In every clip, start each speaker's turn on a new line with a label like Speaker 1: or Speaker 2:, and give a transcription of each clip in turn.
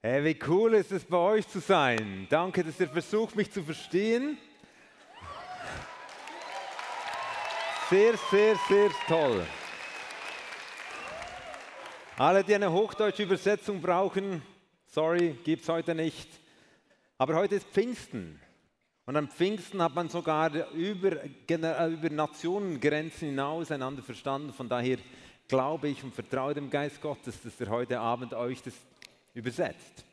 Speaker 1: Hey, wie cool ist es bei euch zu sein. Danke, dass ihr versucht, mich zu verstehen. Sehr, sehr, sehr toll. Alle, die eine hochdeutsche Übersetzung brauchen, sorry, gibt es heute nicht. Aber heute ist Pfingsten. Und am Pfingsten hat man sogar über, über Nationengrenzen hinaus einander verstanden. Von daher glaube ich und vertraue dem Geist Gottes, dass er heute Abend euch das übersetzt.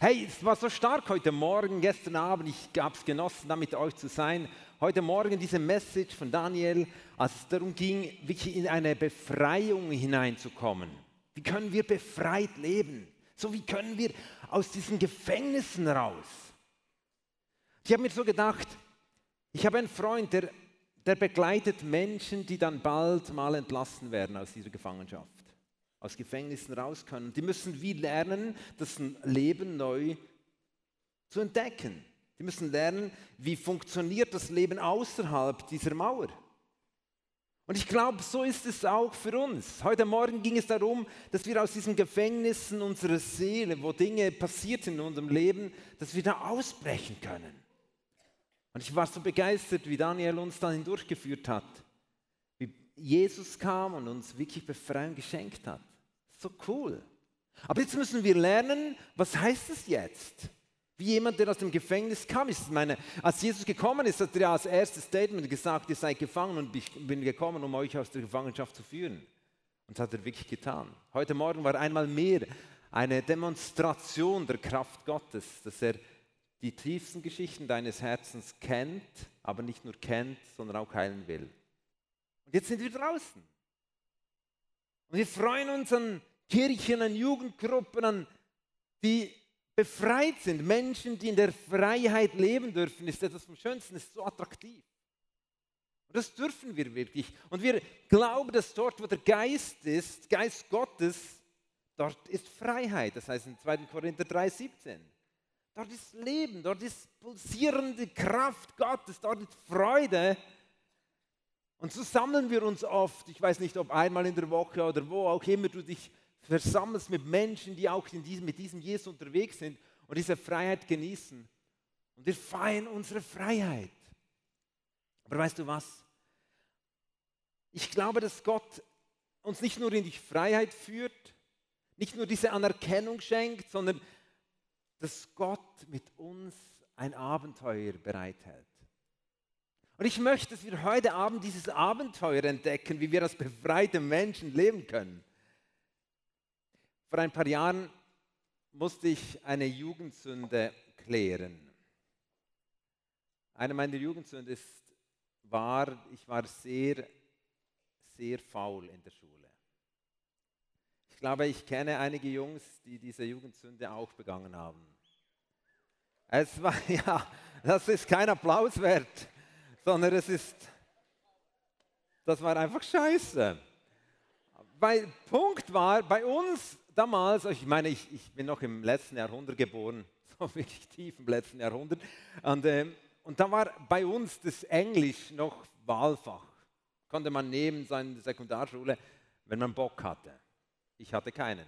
Speaker 1: Hey, es war so stark heute Morgen, gestern Abend, ich habe es genossen, da mit euch zu sein. Heute Morgen diese Message von Daniel, als es darum ging, wirklich in eine Befreiung hineinzukommen. Wie können wir befreit leben? So wie können wir aus diesen Gefängnissen raus? Ich habe mir so gedacht, ich habe einen Freund, der, der begleitet Menschen, die dann bald mal entlassen werden aus dieser Gefangenschaft aus Gefängnissen raus können. Die müssen wie lernen, das Leben neu zu entdecken. Die müssen lernen, wie funktioniert das Leben außerhalb dieser Mauer. Und ich glaube, so ist es auch für uns. Heute Morgen ging es darum, dass wir aus diesen Gefängnissen unserer Seele, wo Dinge passiert in unserem Leben, dass wir da ausbrechen können. Und ich war so begeistert, wie Daniel uns dann hindurchgeführt hat, wie Jesus kam und uns wirklich Befreiung geschenkt hat. So cool. Aber jetzt müssen wir lernen, was heißt es jetzt? Wie jemand, der aus dem Gefängnis kam. Ich meine, als Jesus gekommen ist, hat er als erstes Statement gesagt, ihr seid gefangen und ich bin gekommen, um euch aus der Gefangenschaft zu führen. Und das hat er wirklich getan. Heute Morgen war einmal mehr eine Demonstration der Kraft Gottes, dass er die tiefsten Geschichten deines Herzens kennt, aber nicht nur kennt, sondern auch heilen will. Und jetzt sind wir draußen. Und wir freuen uns an Kirchen, an Jugendgruppen, an die befreit sind. Menschen, die in der Freiheit leben dürfen, ist etwas vom Schönsten, ist so attraktiv. Und das dürfen wir wirklich. Und wir glauben, dass dort, wo der Geist ist, Geist Gottes, dort ist Freiheit. Das heißt in 2. Korinther 3,17. Dort ist Leben, dort ist pulsierende Kraft Gottes, dort ist Freude. Und so sammeln wir uns oft, ich weiß nicht, ob einmal in der Woche oder wo auch immer du dich versammelst mit Menschen, die auch diesem, mit diesem Jesus unterwegs sind und diese Freiheit genießen. Und wir feiern unsere Freiheit. Aber weißt du was? Ich glaube, dass Gott uns nicht nur in die Freiheit führt, nicht nur diese Anerkennung schenkt, sondern dass Gott mit uns ein Abenteuer bereithält. Und ich möchte, dass wir heute Abend dieses Abenteuer entdecken, wie wir als befreite Menschen leben können. Vor ein paar Jahren musste ich eine Jugendsünde klären. Eine meiner Jugendsünden ist, war, ich war sehr, sehr faul in der Schule. Ich glaube, ich kenne einige Jungs, die diese Jugendsünde auch begangen haben. Es war, ja, das ist kein Applaus wert, sondern es ist, das war einfach scheiße. Weil Punkt war, bei uns damals, ich meine, ich, ich bin noch im letzten Jahrhundert geboren, so wirklich tief im letzten Jahrhundert. Und, äh, und da war bei uns das Englisch noch Wahlfach. Konnte man nehmen seine Sekundarschule, wenn man Bock hatte. Ich hatte keinen.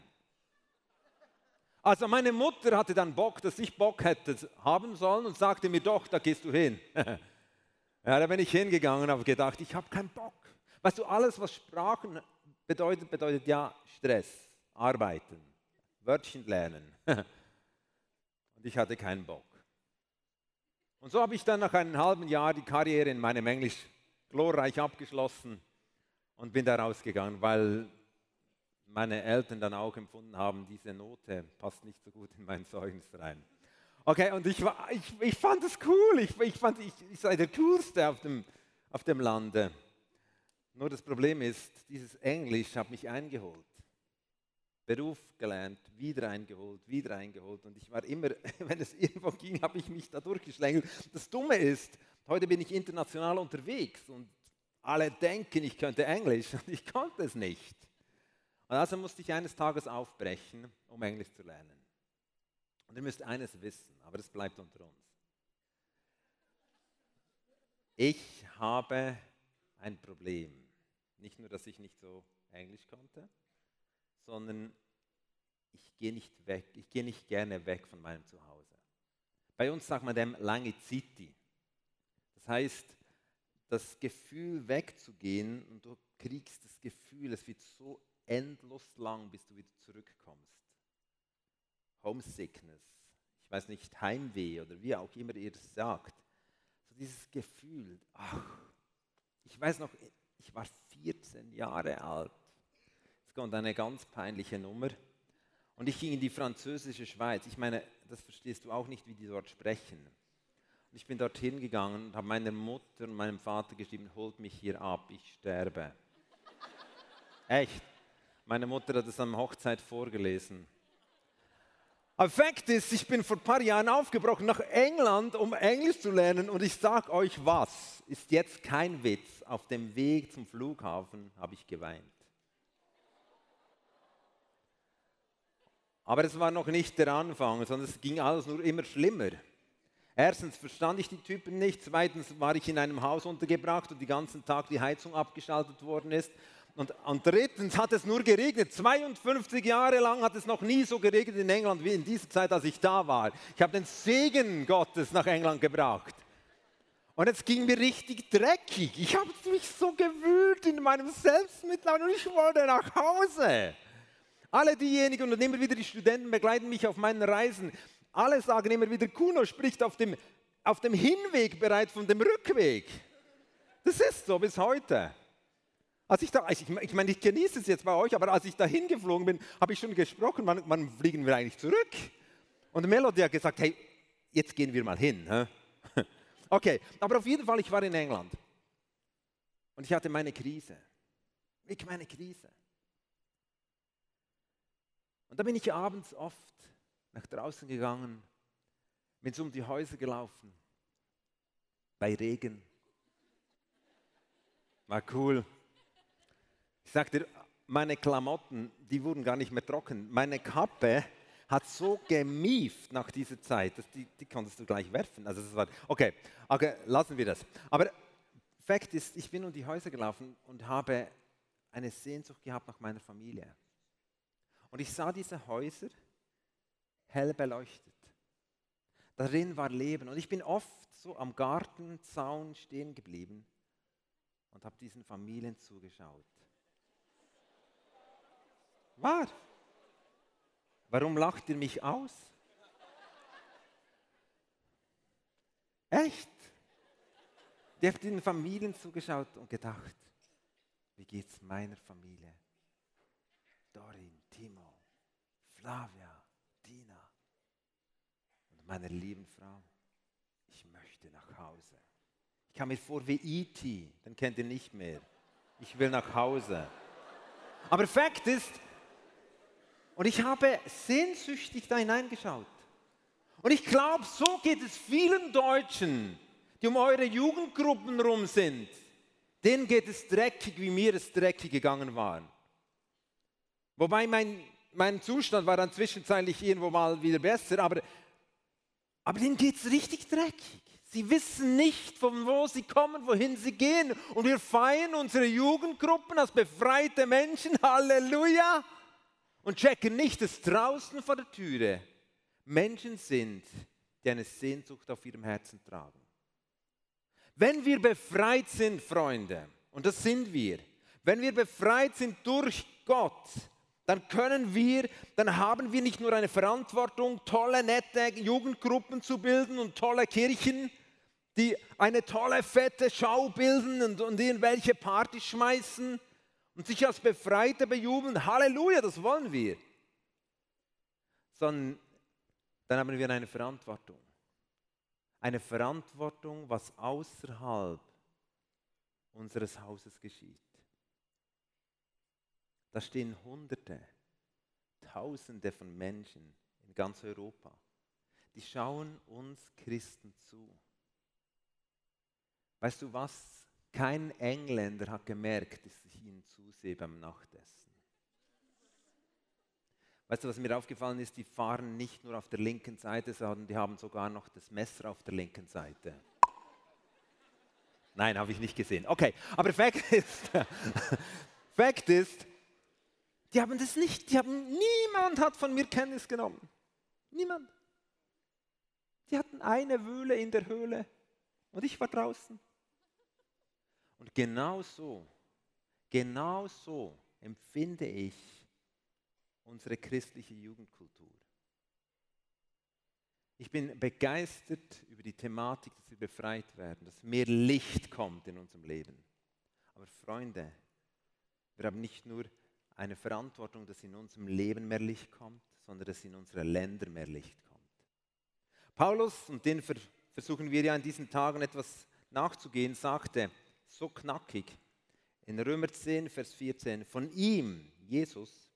Speaker 1: Also meine Mutter hatte dann Bock, dass ich Bock hätte haben sollen und sagte mir doch, da gehst du hin. ja, da bin ich hingegangen und habe gedacht, ich habe keinen Bock. Weißt du, alles, was Sprachen bedeutet, bedeutet ja Stress arbeiten, Wörtchen lernen. Und ich hatte keinen Bock. Und so habe ich dann nach einem halben Jahr die Karriere in meinem Englisch glorreich abgeschlossen und bin da rausgegangen, weil meine Eltern dann auch empfunden haben, diese Note passt nicht so gut in mein Zeugnis rein. Okay, und ich, war, ich, ich fand es cool, ich, ich fand, ich, ich sei der Coolste auf dem, auf dem Lande. Nur das Problem ist, dieses Englisch hat mich eingeholt. Beruf gelernt, wieder eingeholt, wieder eingeholt. Und ich war immer, wenn es irgendwo ging, habe ich mich da durchgeschlängelt. Das Dumme ist, heute bin ich international unterwegs und alle denken, ich könnte Englisch und ich konnte es nicht. Und also musste ich eines Tages aufbrechen, um Englisch zu lernen. Und ihr müsst eines wissen, aber es bleibt unter uns. Ich habe ein Problem. Nicht nur, dass ich nicht so Englisch konnte, sondern ich gehe nicht weg, ich gehe nicht gerne weg von meinem Zuhause. Bei uns sagt man dem lange City. Das heißt, das Gefühl wegzugehen und du kriegst das Gefühl, es wird so endlos lang, bis du wieder zurückkommst. Homesickness, ich weiß nicht, Heimweh oder wie auch immer ihr das sagt. So dieses Gefühl, ach, ich weiß noch, ich war 14 Jahre alt. Es kommt eine ganz peinliche Nummer. Und ich ging in die französische Schweiz. Ich meine, das verstehst du auch nicht, wie die dort sprechen. Und ich bin dorthin gegangen und habe meiner Mutter und meinem Vater geschrieben, holt mich hier ab, ich sterbe. Echt. Meine Mutter hat es am Hochzeit vorgelesen. Aber Fakt ist, ich bin vor ein paar Jahren aufgebrochen nach England, um Englisch zu lernen. Und ich sage euch was, ist jetzt kein Witz. Auf dem Weg zum Flughafen habe ich geweint. Aber es war noch nicht der Anfang, sondern es ging alles nur immer schlimmer. Erstens verstand ich die Typen nicht, zweitens war ich in einem Haus untergebracht und den ganzen Tag die Heizung abgeschaltet worden ist. Und, und drittens hat es nur geregnet. 52 Jahre lang hat es noch nie so geregnet in England wie in dieser Zeit, als ich da war. Ich habe den Segen Gottes nach England gebracht. Und es ging mir richtig dreckig. Ich habe mich so gewühlt in meinem Selbstmitleid und ich wollte nach Hause. Alle diejenigen und immer wieder die Studenten begleiten mich auf meinen Reisen. Alle sagen immer wieder, Kuno spricht auf dem, auf dem Hinweg bereits von dem Rückweg. Das ist so bis heute. Als ich, da, ich, ich meine, ich genieße es jetzt bei euch, aber als ich da hingeflogen bin, habe ich schon gesprochen, wann, wann, fliegen wir eigentlich zurück? Und Melody hat gesagt, hey, jetzt gehen wir mal hin. Hä? Okay, aber auf jeden Fall, ich war in England. Und ich hatte meine Krise. Ich meine Krise. Und da bin ich abends oft nach draußen gegangen, bin so um die Häuser gelaufen, bei Regen. War cool. Ich sagte, meine Klamotten, die wurden gar nicht mehr trocken. Meine Kappe hat so gemieft nach dieser Zeit, dass die, die konntest du gleich werfen. Also das war, okay, okay, lassen wir das. Aber Fakt ist, ich bin um die Häuser gelaufen und habe eine Sehnsucht gehabt nach meiner Familie. Und ich sah diese Häuser hell beleuchtet. Darin war Leben. Und ich bin oft so am Gartenzaun stehen geblieben und habe diesen Familien zugeschaut. War. Warum lacht ihr mich aus? Echt? Die hat den Familien zugeschaut und gedacht, wie geht es meiner Familie? Dorin, Timo, Flavia, Dina und meiner lieben Frau. Ich möchte nach Hause. Ich kam mir vor wie E.T., den kennt ihr nicht mehr. Ich will nach Hause. Aber Fakt ist, und ich habe sehnsüchtig da hineingeschaut. Und ich glaube, so geht es vielen Deutschen, die um eure Jugendgruppen rum sind. Denen geht es dreckig, wie mir es dreckig gegangen war. Wobei mein, mein Zustand war dann zwischenzeitlich irgendwo mal wieder besser, aber, aber denen geht es richtig dreckig. Sie wissen nicht, von wo sie kommen, wohin sie gehen. Und wir feiern unsere Jugendgruppen als befreite Menschen. Halleluja! und checken nicht, dass draußen vor der Türe Menschen sind, die eine Sehnsucht auf ihrem Herzen tragen. Wenn wir befreit sind, Freunde, und das sind wir, wenn wir befreit sind durch Gott, dann können wir, dann haben wir nicht nur eine Verantwortung, tolle, nette Jugendgruppen zu bilden und tolle Kirchen, die eine tolle, fette Schau bilden und, und irgendwelche Partys schmeißen, und sich als Befreite bejubeln, Halleluja, das wollen wir. Sondern dann haben wir eine Verantwortung. Eine Verantwortung, was außerhalb unseres Hauses geschieht. Da stehen Hunderte, Tausende von Menschen in ganz Europa. Die schauen uns Christen zu. Weißt du was? Kein Engländer hat gemerkt, dass ich ihnen zusehe beim Nachtessen. Weißt du, was mir aufgefallen ist? Die fahren nicht nur auf der linken Seite, sondern die haben sogar noch das Messer auf der linken Seite. Nein, habe ich nicht gesehen. Okay, aber Fakt ist, Fakt ist, Die haben das nicht, die haben, niemand hat von mir Kenntnis genommen. Niemand. Die hatten eine Wühle in der Höhle und ich war draußen. Und genau so, genau so empfinde ich unsere christliche Jugendkultur. Ich bin begeistert über die Thematik, dass wir befreit werden, dass mehr Licht kommt in unserem Leben. Aber Freunde, wir haben nicht nur eine Verantwortung, dass in unserem Leben mehr Licht kommt, sondern dass in unsere Länder mehr Licht kommt. Paulus, und den versuchen wir ja in diesen Tagen etwas nachzugehen, sagte so knackig in Römer 10, Vers 14, von ihm, Jesus,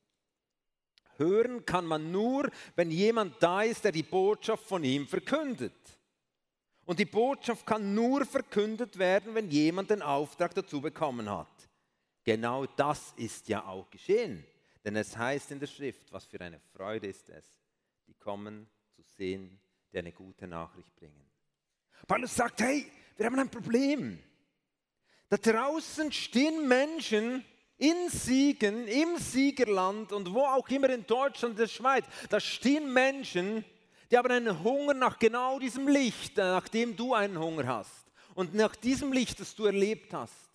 Speaker 1: Hören kann man nur, wenn jemand da ist, der die Botschaft von ihm verkündet. Und die Botschaft kann nur verkündet werden, wenn jemand den Auftrag dazu bekommen hat. Genau das ist ja auch geschehen. Denn es heißt in der Schrift, was für eine Freude ist es, die kommen zu sehen, die eine gute Nachricht bringen. Paulus sagt, hey, wir haben ein Problem. Da draußen stehen Menschen, in Siegen, im Siegerland und wo auch immer in Deutschland, der Schweiz, da stehen Menschen, die haben einen Hunger nach genau diesem Licht, äh, nach dem du einen Hunger hast und nach diesem Licht, das du erlebt hast.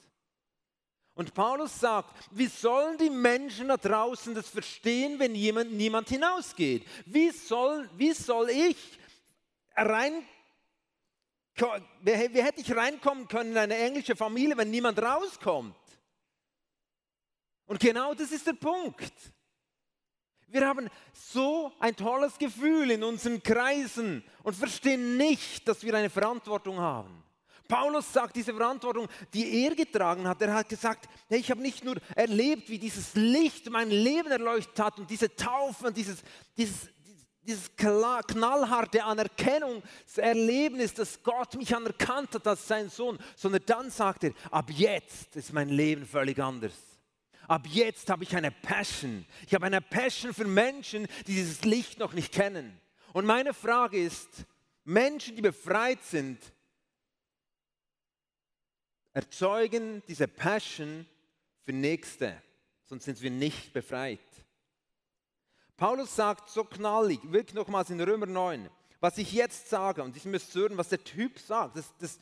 Speaker 1: Und Paulus sagt, wie sollen die Menschen da draußen das verstehen, wenn jemand, niemand hinausgeht? Wie soll, wie soll ich rein, wie, hätte ich reinkommen können in eine englische Familie, wenn niemand rauskommt? Und genau das ist der Punkt. Wir haben so ein tolles Gefühl in unseren Kreisen und verstehen nicht, dass wir eine Verantwortung haben. Paulus sagt diese Verantwortung, die er getragen hat. Er hat gesagt, hey, ich habe nicht nur erlebt, wie dieses Licht mein Leben erleuchtet hat und diese Taufe und dieses, dieses, dieses knallharte Anerkennungserlebnis, dass Gott mich anerkannt hat als sein Sohn, sondern dann sagt er, ab jetzt ist mein Leben völlig anders. Ab jetzt habe ich eine Passion. Ich habe eine Passion für Menschen, die dieses Licht noch nicht kennen. Und meine Frage ist, Menschen, die befreit sind, erzeugen diese Passion für Nächste, sonst sind wir nicht befreit. Paulus sagt so knallig, wirklich nochmals in Römer 9, was ich jetzt sage, und ich müsst hören, was der Typ sagt, das, das,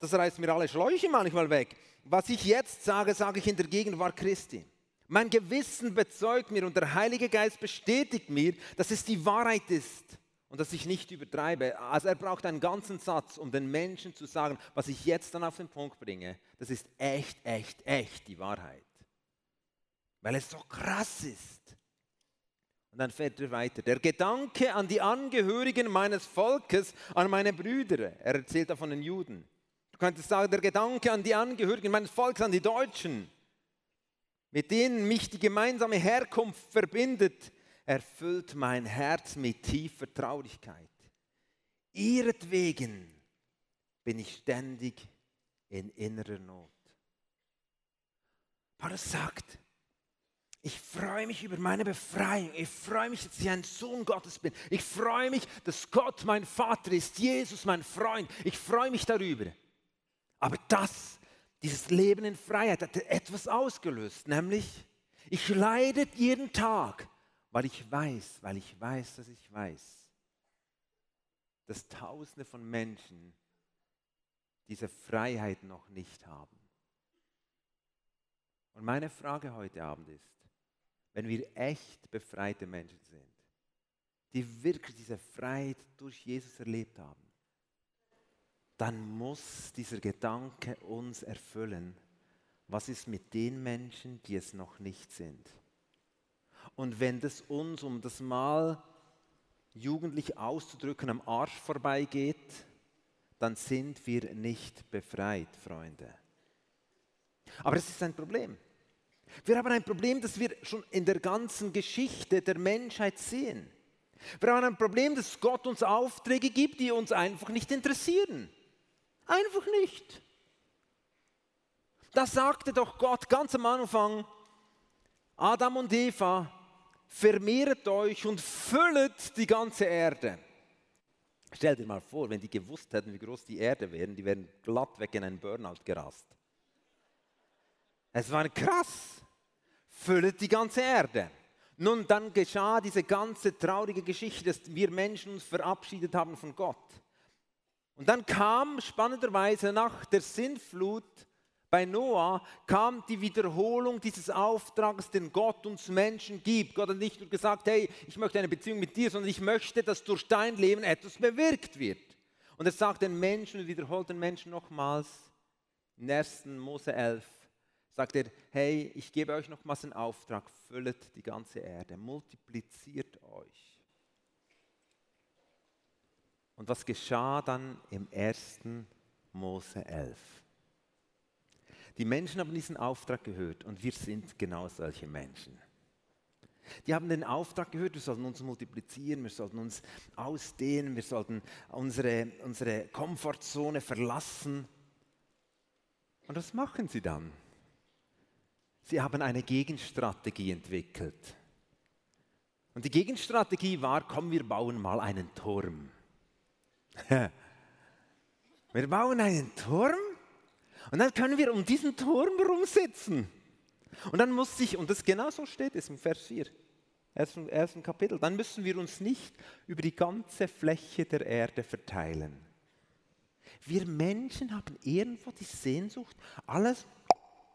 Speaker 1: das reißt mir alle Schläuche manchmal weg was ich jetzt sage, sage ich in der Gegenwart Christi. Mein Gewissen bezeugt mir und der Heilige Geist bestätigt mir, dass es die Wahrheit ist und dass ich nicht übertreibe. Also er braucht einen ganzen Satz, um den Menschen zu sagen, was ich jetzt dann auf den Punkt bringe, das ist echt, echt, echt die Wahrheit. Weil es so krass ist. Und dann fährt er weiter. Der Gedanke an die Angehörigen meines Volkes, an meine Brüder, er erzählt da von den Juden Du könntest sagen, der Gedanke an die Angehörigen meines Volkes, an die Deutschen, mit denen mich die gemeinsame Herkunft verbindet, erfüllt mein Herz mit tiefer Traurigkeit. Ihretwegen bin ich ständig in innerer Not. Paulus sagt, ich freue mich über meine Befreiung. Ich freue mich, dass ich ein Sohn Gottes bin. Ich freue mich, dass Gott mein Vater ist, Jesus mein Freund. Ich freue mich darüber. Aber das, dieses Leben in Freiheit hat etwas ausgelöst, nämlich ich leide jeden Tag, weil ich weiß, weil ich weiß, dass ich weiß, dass Tausende von Menschen diese Freiheit noch nicht haben. Und meine Frage heute Abend ist, wenn wir echt befreite Menschen sind, die wirklich diese Freiheit durch Jesus erlebt haben, dann muss dieser Gedanke uns erfüllen. Was ist mit den Menschen, die es noch nicht sind? Und wenn das uns, um das mal jugendlich auszudrücken, am Arsch vorbeigeht, dann sind wir nicht befreit, Freunde. Aber es ist ein Problem. Wir haben ein Problem, das wir schon in der ganzen Geschichte der Menschheit sehen. Wir haben ein Problem, dass Gott uns Aufträge gibt, die uns einfach nicht interessieren. Einfach nicht. Das sagte doch Gott ganz am Anfang, Adam und Eva, vermehret euch und füllet die ganze Erde. Stell dir mal vor, wenn die gewusst hätten, wie groß die Erde wäre, die wären glatt weg in einen Burnout gerast. Es war krass. füllet die ganze Erde. Nun, dann geschah diese ganze traurige Geschichte, dass wir Menschen uns verabschiedet haben von Gott. Und dann kam spannenderweise nach der Sintflut bei Noah kam die Wiederholung dieses Auftrags, den Gott uns Menschen gibt. Gott hat nicht nur gesagt, hey, ich möchte eine Beziehung mit dir, sondern ich möchte, dass durch dein Leben etwas bewirkt wird. Und er sagt den Menschen und wiederholt den Menschen nochmals, in 1. Mose 11, sagt er, hey, ich gebe euch nochmals einen Auftrag, füllet die ganze Erde, multipliziert euch. Und was geschah dann im 1. Mose 11? Die Menschen haben diesen Auftrag gehört und wir sind genau solche Menschen. Die haben den Auftrag gehört, wir sollten uns multiplizieren, wir sollten uns ausdehnen, wir sollten unsere, unsere Komfortzone verlassen. Und was machen sie dann? Sie haben eine Gegenstrategie entwickelt. Und die Gegenstrategie war, komm, wir bauen mal einen Turm. wir bauen einen Turm und dann können wir um diesen Turm rumsitzen. Und dann muss sich, und das genau so steht es im Vers 4, ersten, Kapitel, dann müssen wir uns nicht über die ganze Fläche der Erde verteilen. Wir Menschen haben irgendwo die Sehnsucht, alles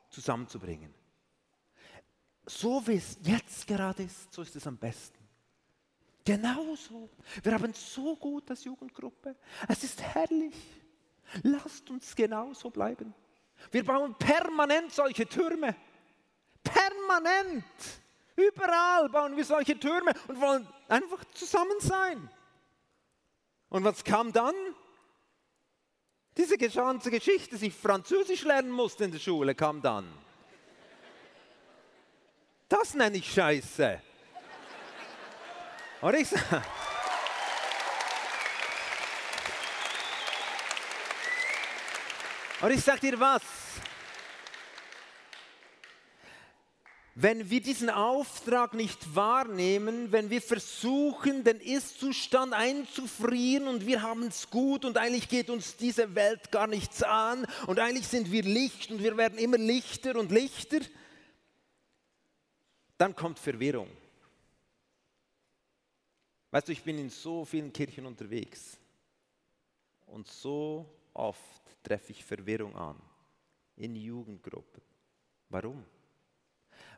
Speaker 1: zusammenzubringen. So wie es jetzt gerade ist, so ist es am besten. Genauso. Wir haben so gut als Jugendgruppe. Es ist herrlich. Lasst uns genauso bleiben. Wir bauen permanent solche Türme. Permanent. Überall bauen wir solche Türme und wollen einfach zusammen sein. Und was kam dann? Diese ganze Geschichte, dass ich Französisch lernen musste in der Schule, kam dann. Das nenne ich Scheiße. Und ich sage, Und ich sage dir was. Wenn wir diesen Auftrag nicht wahrnehmen, wenn wir versuchen, den Ist-Zustand einzufrieren und wir haben es gut und eigentlich geht uns diese Welt gar nichts an und eigentlich sind wir Licht und wir werden immer lichter und lichter, dann kommt Verwirrung. Weißt du, ich bin in so vielen Kirchen unterwegs und so oft treffe ich Verwirrung an in Jugendgruppen. Warum?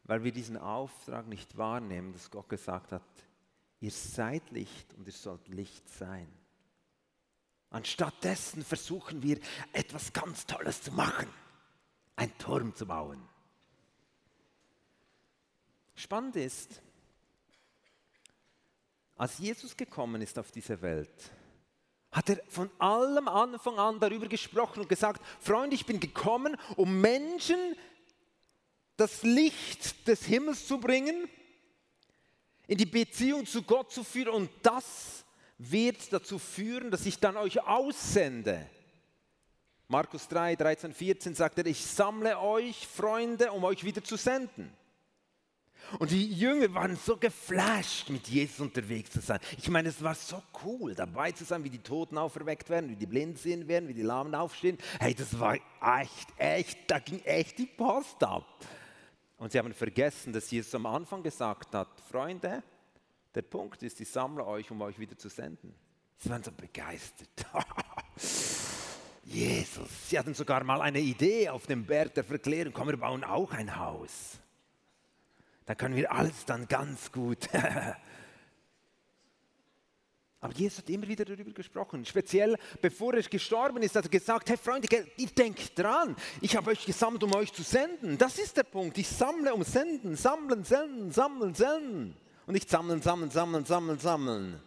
Speaker 1: Weil wir diesen Auftrag nicht wahrnehmen, dass Gott gesagt hat, ihr seid Licht und ihr sollt Licht sein. Anstattdessen versuchen wir etwas ganz Tolles zu machen, einen Turm zu bauen. Spannend ist, als Jesus gekommen ist auf diese Welt, hat er von allem Anfang an darüber gesprochen und gesagt, Freunde, ich bin gekommen, um Menschen das Licht des Himmels zu bringen, in die Beziehung zu Gott zu führen und das wird dazu führen, dass ich dann euch aussende. Markus 3, 13, 14 sagt er, ich sammle euch Freunde, um euch wieder zu senden. Und die Jünger waren so geflasht, mit Jesus unterwegs zu sein. Ich meine, es war so cool, dabei zu sein, wie die Toten auferweckt werden, wie die Blinden sehen werden, wie die Lahmen aufstehen. Hey, das war echt, echt, da ging echt die Post ab. Und sie haben vergessen, dass Jesus am Anfang gesagt hat, Freunde, der Punkt ist, ich sammle euch, um euch wieder zu senden. Sie waren so begeistert. Jesus, sie hatten sogar mal eine Idee auf dem Berg der Verklärung, komm, wir bauen auch ein Haus. Da können wir alles dann ganz gut. Aber Jesus hat immer wieder darüber gesprochen. Speziell bevor er gestorben ist, hat er gesagt, hey Freunde, ihr denkt dran, ich habe euch gesammelt, um euch zu senden. Das ist der Punkt. Ich sammle, um senden, sammeln, senden, sammeln, senden. Und nicht sammeln, sammeln, sammeln, sammeln, sammeln.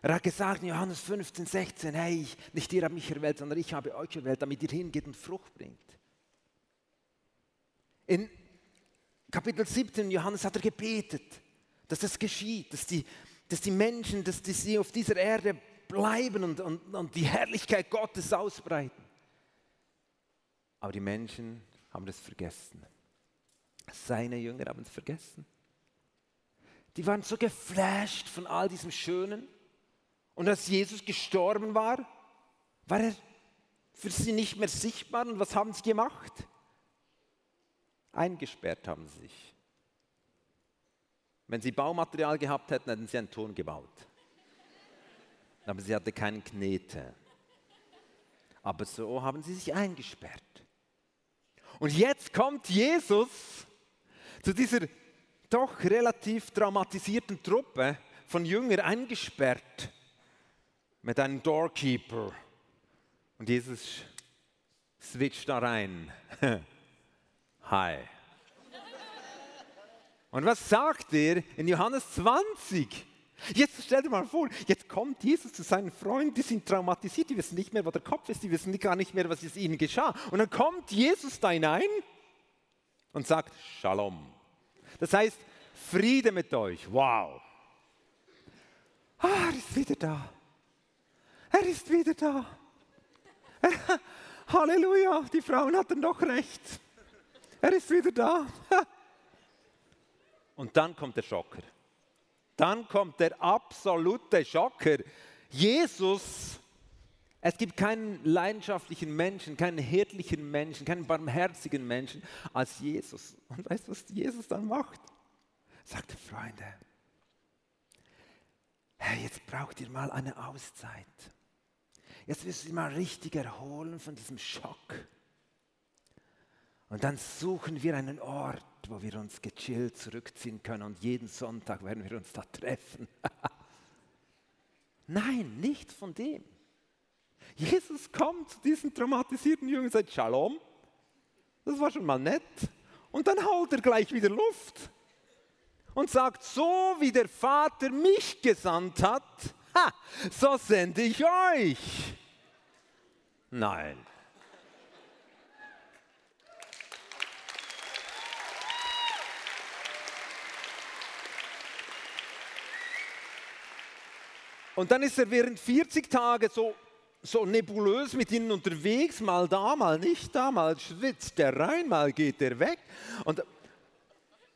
Speaker 1: Er hat gesagt in Johannes 15, 16, hey, nicht ihr habt mich erwählt, sondern ich habe euch erwählt, damit ihr hingeht und Frucht bringt. In Kapitel 17, Johannes hat er gebetet, dass das geschieht, dass die, dass die Menschen, dass die, sie auf dieser Erde bleiben und, und, und die Herrlichkeit Gottes ausbreiten. Aber die Menschen haben das vergessen. Seine Jünger haben es vergessen. Die waren so geflasht von all diesem Schönen. Und als Jesus gestorben war, war er für sie nicht mehr sichtbar. Und was haben sie gemacht? Eingesperrt haben sie sich. Wenn sie Baumaterial gehabt hätten, hätten sie einen Turm gebaut. Aber sie hatte keinen Knete. Aber so haben sie sich eingesperrt. Und jetzt kommt Jesus zu dieser doch relativ traumatisierten Truppe von Jüngern eingesperrt mit einem Doorkeeper. Und Jesus switcht da rein. Hi. Und was sagt er in Johannes 20? Jetzt stell dir mal vor, jetzt kommt Jesus zu seinen Freunden, die sind traumatisiert, die wissen nicht mehr, wo der Kopf ist, die wissen gar nicht mehr, was es ihnen geschah. Und dann kommt Jesus da hinein und sagt Shalom. Das heißt, Friede mit euch. Wow. Ah, er ist wieder da. Er ist wieder da. Halleluja, die Frauen hatten doch recht. Er ist wieder da. Und dann kommt der Schocker. Dann kommt der absolute Schocker. Jesus, es gibt keinen leidenschaftlichen Menschen, keinen hirtlichen Menschen, keinen barmherzigen Menschen als Jesus. Und weißt du, was Jesus dann macht? Sagt, Freunde, hey, jetzt braucht ihr mal eine Auszeit. Jetzt müsst ihr mal richtig erholen von diesem Schock. Und dann suchen wir einen Ort, wo wir uns gechillt zurückziehen können und jeden Sonntag werden wir uns da treffen. Nein, nichts von dem. Jesus kommt zu diesen traumatisierten Jüngern und sagt, Shalom, das war schon mal nett. Und dann haut er gleich wieder Luft und sagt, so wie der Vater mich gesandt hat, ha, so sende ich euch. Nein. Und dann ist er während 40 Tage so, so nebulös mit ihnen unterwegs, mal da, mal nicht da, mal schwitzt er rein, mal geht er weg. Und,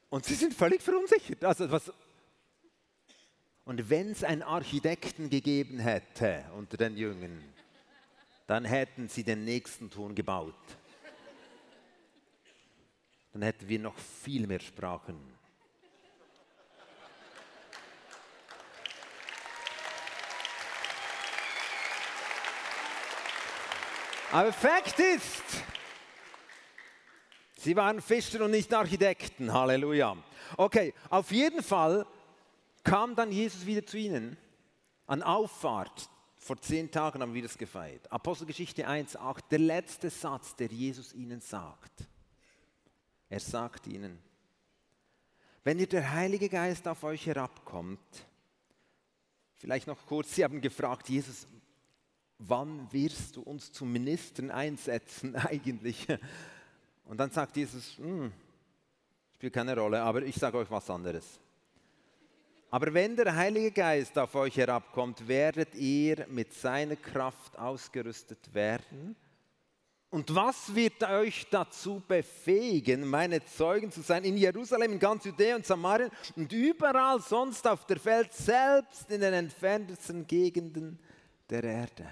Speaker 1: und sie sind völlig verunsichert. Also was, und wenn es einen Architekten gegeben hätte unter den Jüngern, dann hätten sie den nächsten Turm gebaut. Dann hätten wir noch viel mehr Sprachen. Aber Fakt ist, sie waren Fischer und nicht Architekten. Halleluja. Okay, auf jeden Fall kam dann Jesus wieder zu ihnen an Auffahrt. Vor zehn Tagen haben wir das gefeiert. Apostelgeschichte 1,8, der letzte Satz, der Jesus ihnen sagt. Er sagt ihnen, wenn ihr der Heilige Geist auf euch herabkommt, vielleicht noch kurz, sie haben gefragt, Jesus, wann wirst du uns zu Ministern einsetzen eigentlich? Und dann sagt Jesus, hm, spielt keine Rolle, aber ich sage euch was anderes. Aber wenn der Heilige Geist auf euch herabkommt, werdet ihr mit seiner Kraft ausgerüstet werden. Und was wird euch dazu befähigen, meine Zeugen zu sein in Jerusalem, in ganz Judäa und Samarien und überall sonst auf der Welt, selbst in den entferntesten Gegenden der Erde?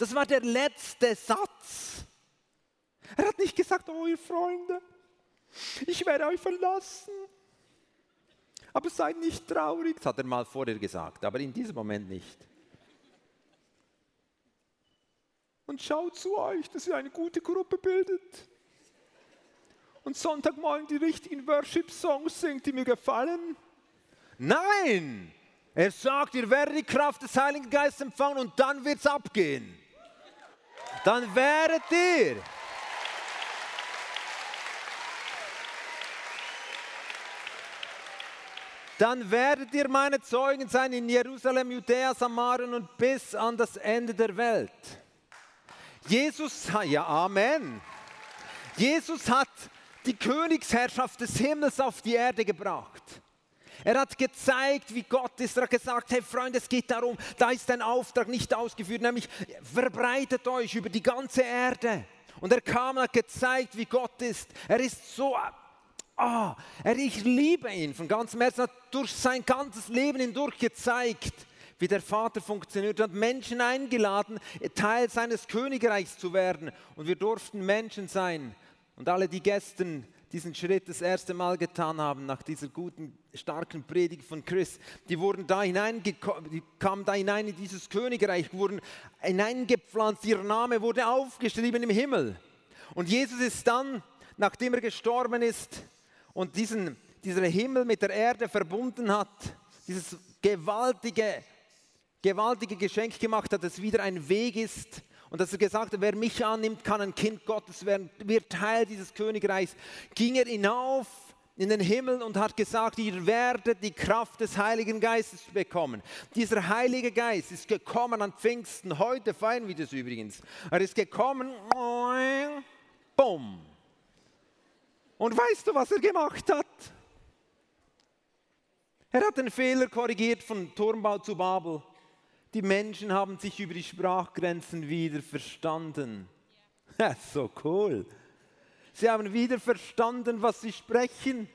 Speaker 1: Das war der letzte Satz. Er hat nicht gesagt, oh ihr Freunde, ich werde euch verlassen. Aber seid nicht traurig, das hat er mal vorher gesagt, aber in diesem Moment nicht. Und schaut zu euch, dass ihr eine gute Gruppe bildet. Und Sonntagmorgen die richtigen Worship-Songs singt, die mir gefallen. Nein! Er sagt, ihr werdet die Kraft des Heiligen Geistes empfangen und dann wird es abgehen dann werdet ihr dann werdet ihr meine Zeugen sein in Jerusalem, Judäa, Samarien und bis an das Ende der Welt. Jesus, ja Amen. Jesus hat die Königsherrschaft des Himmels auf die Erde gebracht. Er hat gezeigt, wie Gott ist. Er hat gesagt, hey Freunde, es geht darum, da ist ein Auftrag nicht ausgeführt, nämlich verbreitet euch über die ganze Erde. Und er kam und hat gezeigt, wie Gott ist. Er ist so, ah, er, ich liebe ihn von ganzem Herzen. Er hat durch sein ganzes Leben hindurch gezeigt, wie der Vater funktioniert. Er hat Menschen eingeladen, Teil seines Königreichs zu werden. Und wir durften Menschen sein. Und alle, die gestern diesen Schritt das erste Mal getan haben, nach dieser guten, starken Predigt von Chris, die wurden da hineingekommen, kamen da hinein in dieses Königreich, wurden hineingepflanzt, ihr Name wurde aufgeschrieben im Himmel. Und Jesus ist dann, nachdem er gestorben ist und diesen, dieser Himmel mit der Erde verbunden hat, dieses gewaltige, gewaltige Geschenk gemacht hat, das wieder ein Weg ist, und dass er gesagt hat, wer mich annimmt, kann ein Kind Gottes werden, wird Teil dieses Königreichs, ging er hinauf in den Himmel und hat gesagt, ihr werdet die Kraft des Heiligen Geistes bekommen. Dieser Heilige Geist ist gekommen an Pfingsten, heute feiern wir das übrigens. Er ist gekommen, bumm. Und weißt du, was er gemacht hat? Er hat den Fehler korrigiert von Turmbau zu Babel. Die Menschen haben sich über die Sprachgrenzen wieder verstanden. Ja, so cool. Sie haben wieder verstanden, was sie sprechen.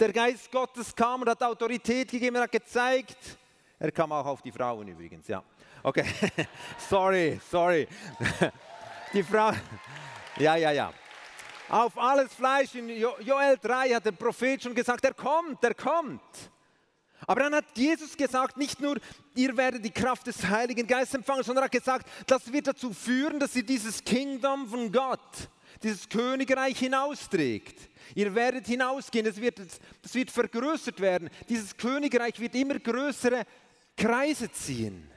Speaker 1: Der Geist Gottes kam und hat Autorität gegeben, er hat gezeigt. Er kam auch auf die Frauen übrigens, ja. Okay, sorry, sorry. Die Frau, ja, ja, ja. Auf alles Fleisch in Joel 3 hat der Prophet schon gesagt, er kommt, er kommt. Aber dann hat Jesus gesagt, nicht nur, ihr werdet die Kraft des Heiligen Geistes empfangen, sondern er hat gesagt, das wird dazu führen, dass ihr dieses Kingdom von Gott, dieses Königreich hinausträgt. Ihr werdet hinausgehen, es wird, das wird vergrößert werden. Dieses Königreich wird immer größere Kreise ziehen.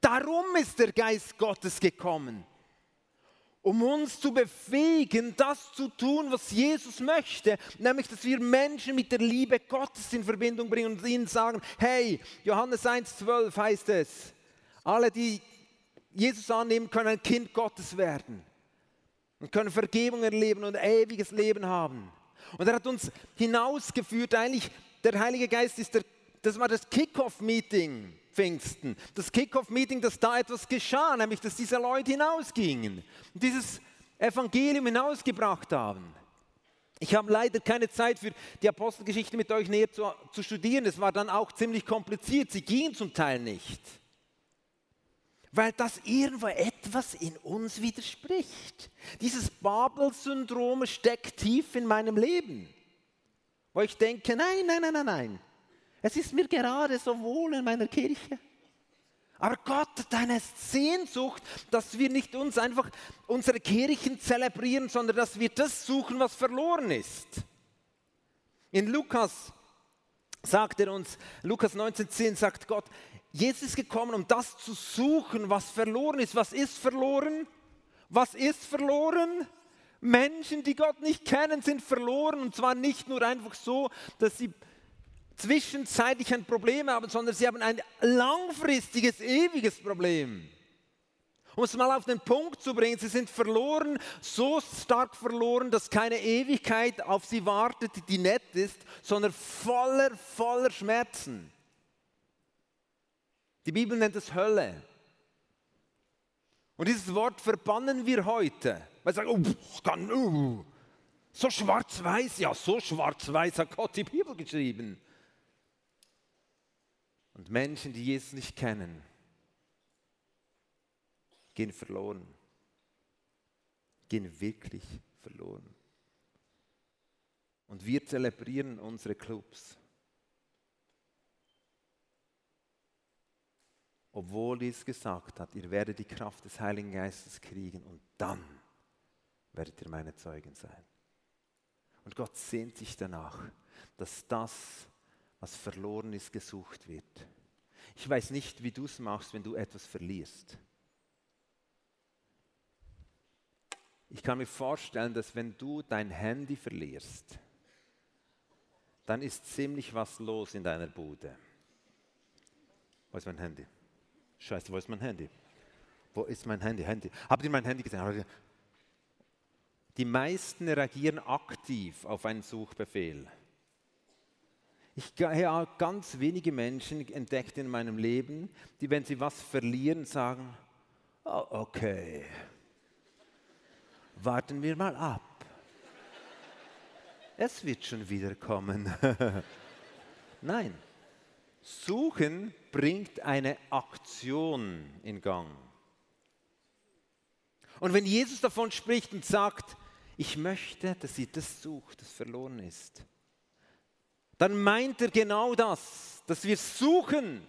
Speaker 1: Darum ist der Geist Gottes gekommen um uns zu befähigen, das zu tun, was Jesus möchte, nämlich dass wir Menschen mit der Liebe Gottes in Verbindung bringen und ihnen sagen, hey, Johannes 1.12 heißt es, alle, die Jesus annehmen, können ein Kind Gottes werden und können Vergebung erleben und ewiges Leben haben. Und er hat uns hinausgeführt, eigentlich, der Heilige Geist ist der, das war das Kickoff-Meeting Pfingsten. Das Kickoff-Meeting, dass da etwas geschah, nämlich dass diese Leute hinausgingen und dieses Evangelium hinausgebracht haben. Ich habe leider keine Zeit für die Apostelgeschichte mit euch näher zu, zu studieren. Es war dann auch ziemlich kompliziert. Sie gingen zum Teil nicht. Weil das irgendwo etwas in uns widerspricht. Dieses Babel-Syndrom steckt tief in meinem Leben. Wo ich denke, nein, nein, nein, nein, nein. Es ist mir gerade so wohl in meiner Kirche. Aber Gott hat eine Sehnsucht, dass wir nicht uns einfach unsere Kirchen zelebrieren, sondern dass wir das suchen, was verloren ist. In Lukas sagt er uns, Lukas 19,10 sagt Gott, Jesus ist gekommen, um das zu suchen, was verloren ist. Was ist verloren? Was ist verloren? Menschen, die Gott nicht kennen, sind verloren. Und zwar nicht nur einfach so, dass sie zwischenzeitlich ein Problem haben, sondern sie haben ein langfristiges, ewiges Problem. Um es mal auf den Punkt zu bringen, sie sind verloren, so stark verloren, dass keine Ewigkeit auf sie wartet, die nett ist, sondern voller, voller Schmerzen. Die Bibel nennt es Hölle. Und dieses Wort verbannen wir heute. Weil sagen, oh, kann, oh, so schwarz-weiß, ja, so schwarz-weiß hat Gott die Bibel geschrieben. Und Menschen, die Jesus nicht kennen, gehen verloren. Gehen wirklich verloren. Und wir zelebrieren unsere Clubs. Obwohl dies gesagt hat, ihr werdet die Kraft des Heiligen Geistes kriegen und dann werdet ihr meine Zeugen sein. Und Gott sehnt sich danach, dass das was verloren ist, gesucht wird. Ich weiß nicht, wie du es machst, wenn du etwas verlierst. Ich kann mir vorstellen, dass wenn du dein Handy verlierst, dann ist ziemlich was los in deiner Bude. Wo ist mein Handy? Scheiße, wo ist mein Handy? Wo ist mein Handy? Handy. Habt ihr mein Handy gesehen? Die meisten reagieren aktiv auf einen Suchbefehl. Ich habe ganz wenige Menschen entdeckt in meinem Leben, die, wenn sie was verlieren, sagen, oh, okay, warten wir mal ab. Es wird schon wieder kommen. Nein, Suchen bringt eine Aktion in Gang. Und wenn Jesus davon spricht und sagt, ich möchte, dass ihr das sucht, das verloren ist. Dann meint er genau das, dass wir suchen.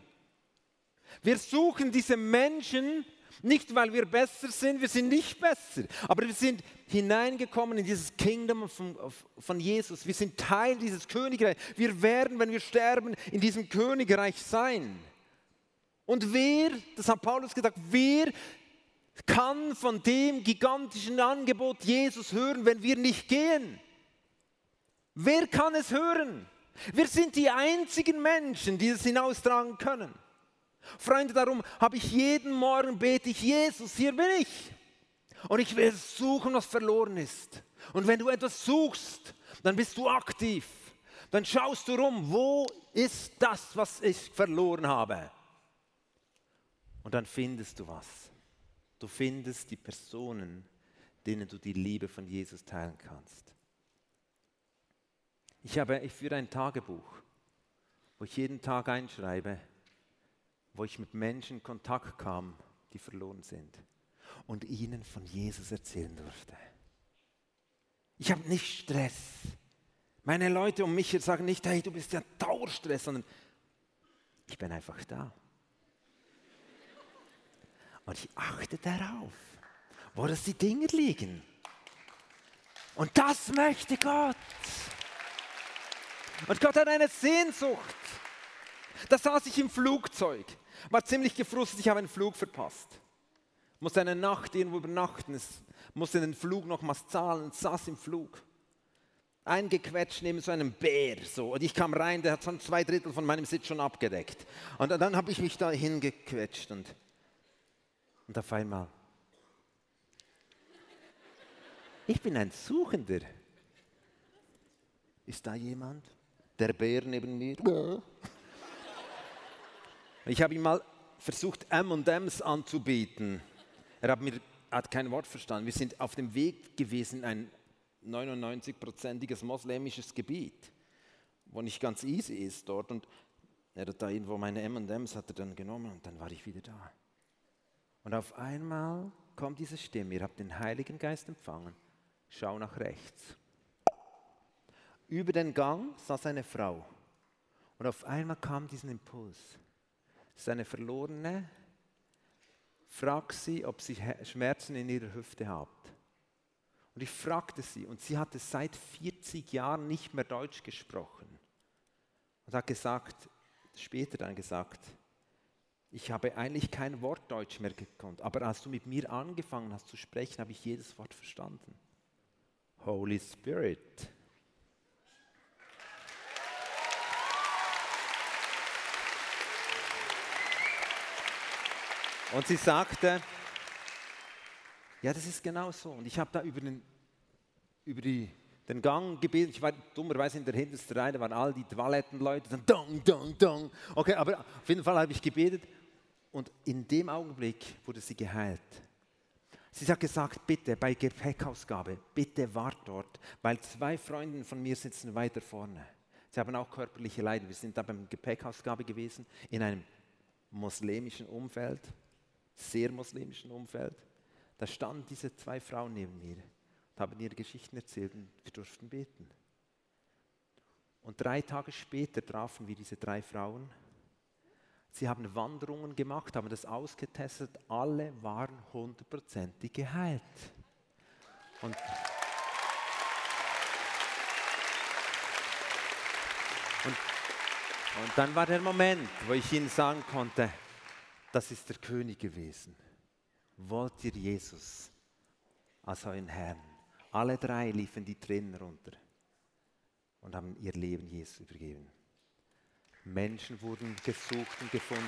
Speaker 1: Wir suchen diese Menschen nicht, weil wir besser sind, wir sind nicht besser, aber wir sind hineingekommen in dieses Kingdom von, von Jesus. Wir sind Teil dieses Königreichs. Wir werden, wenn wir sterben, in diesem Königreich sein. Und wer, das hat Paulus gesagt, wer kann von dem gigantischen Angebot Jesus hören, wenn wir nicht gehen? Wer kann es hören? Wir sind die einzigen Menschen, die es hinaustragen können. Freunde, darum habe ich jeden Morgen bete ich, Jesus, hier bin ich. Und ich will suchen, was verloren ist. Und wenn du etwas suchst, dann bist du aktiv. Dann schaust du rum, wo ist das, was ich verloren habe? Und dann findest du was. Du findest die Personen, denen du die Liebe von Jesus teilen kannst. Ich, habe, ich führe ein Tagebuch, wo ich jeden Tag einschreibe, wo ich mit Menschen in Kontakt kam, die verloren sind und ihnen von Jesus erzählen durfte. Ich habe nicht Stress. Meine Leute um mich sagen nicht, hey, du bist ja Dauerstress, sondern ich bin einfach da. Und ich achte darauf, wo das die Dinge liegen. Und das möchte Gott. Und Gott hat eine Sehnsucht. Da saß ich im Flugzeug war ziemlich gefrustet, ich habe einen Flug verpasst. Musste eine Nacht irgendwo übernachten, musste den Flug nochmals zahlen, saß im Flug. Eingequetscht neben so einem Bär. So. Und ich kam rein, der hat schon zwei Drittel von meinem Sitz schon abgedeckt. Und dann habe ich mich da hingequetscht und, und auf einmal. Ich bin ein Suchender. Ist da jemand? Der Bär neben mir? Ich habe ihm mal versucht, M&M's anzubieten. Er hat, mir, hat kein Wort verstanden. Wir sind auf dem Weg gewesen in ein 99-prozentiges moslemisches Gebiet, wo nicht ganz easy ist dort. Und er hat da irgendwo meine M&M's hat er dann genommen und dann war ich wieder da. Und auf einmal kommt diese Stimme, ihr habt den Heiligen Geist empfangen, schau nach rechts. Über den Gang saß eine Frau und auf einmal kam diesen Impuls seine Verlorene, frag sie, ob sie Schmerzen in ihrer Hüfte hat. Und ich fragte sie, und sie hatte seit 40 Jahren nicht mehr Deutsch gesprochen. Und hat gesagt, später dann gesagt, ich habe eigentlich kein Wort Deutsch mehr gekonnt, aber als du mit mir angefangen hast zu sprechen, habe ich jedes Wort verstanden. Holy Spirit. Und sie sagte, ja, das ist genau so. Und ich habe da über den, über die, den Gang gebetet. Ich war dummerweise in der hintersten Reihe, da waren all die Toilettenleute, dann dong, dong, dong. Okay, aber auf jeden Fall habe ich gebetet. Und in dem Augenblick wurde sie geheilt. Sie hat gesagt, bitte bei Gepäckausgabe, bitte wart dort, weil zwei Freundinnen von mir sitzen weiter vorne. Sie haben auch körperliche Leiden. Wir sind da beim Gepäckausgabe gewesen, in einem muslimischen Umfeld sehr muslimischen Umfeld. Da standen diese zwei Frauen neben mir und haben ihre Geschichten erzählt und wir durften beten. Und drei Tage später trafen wir diese drei Frauen. Sie haben Wanderungen gemacht, haben das ausgetestet. Alle waren hundertprozentig geheilt. Und, und, und dann war der Moment, wo ich ihnen sagen konnte, das ist der König gewesen. Wollt ihr Jesus als euren Herrn? Alle drei liefen die Tränen runter und haben ihr Leben Jesus übergeben. Menschen wurden gesucht und gefunden.